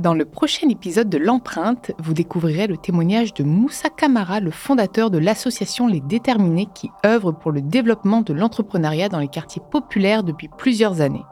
Dans le prochain épisode de L'Empreinte, vous découvrirez le témoignage de Moussa Kamara, le fondateur de l'association Les Déterminés qui œuvre pour le développement de l'entrepreneuriat dans les quartiers populaires depuis plusieurs années.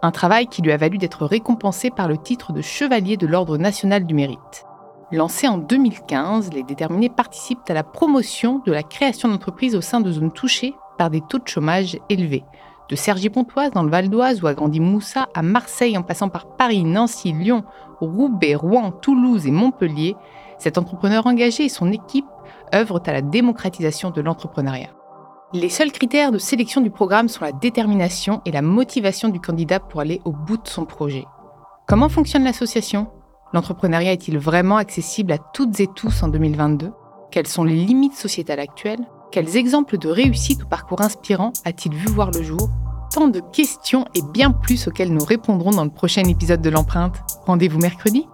Un travail qui lui a valu d'être récompensé par le titre de Chevalier de l'Ordre national du mérite. Lancé en 2015, Les Déterminés participent à la promotion de la création d'entreprises au sein de zones touchées par des taux de chômage élevés. De Cergy-Pontoise dans le Val d'Oise où a grandi Moussa à Marseille en passant par Paris, Nancy, Lyon, Roubaix, Rouen, Toulouse et Montpellier, cet entrepreneur engagé et son équipe œuvrent à la démocratisation de l'entrepreneuriat. Les seuls critères de sélection du programme sont la détermination et la motivation du candidat pour aller au bout de son projet. Comment fonctionne l'association? L'entrepreneuriat est-il vraiment accessible à toutes et tous en 2022 Quelles sont les limites sociétales actuelles? Quels exemples de réussite ou parcours inspirants a-t-il vu voir le jour? Tant de questions et bien plus auxquelles nous répondrons dans le prochain épisode de l'empreinte. Rendez-vous mercredi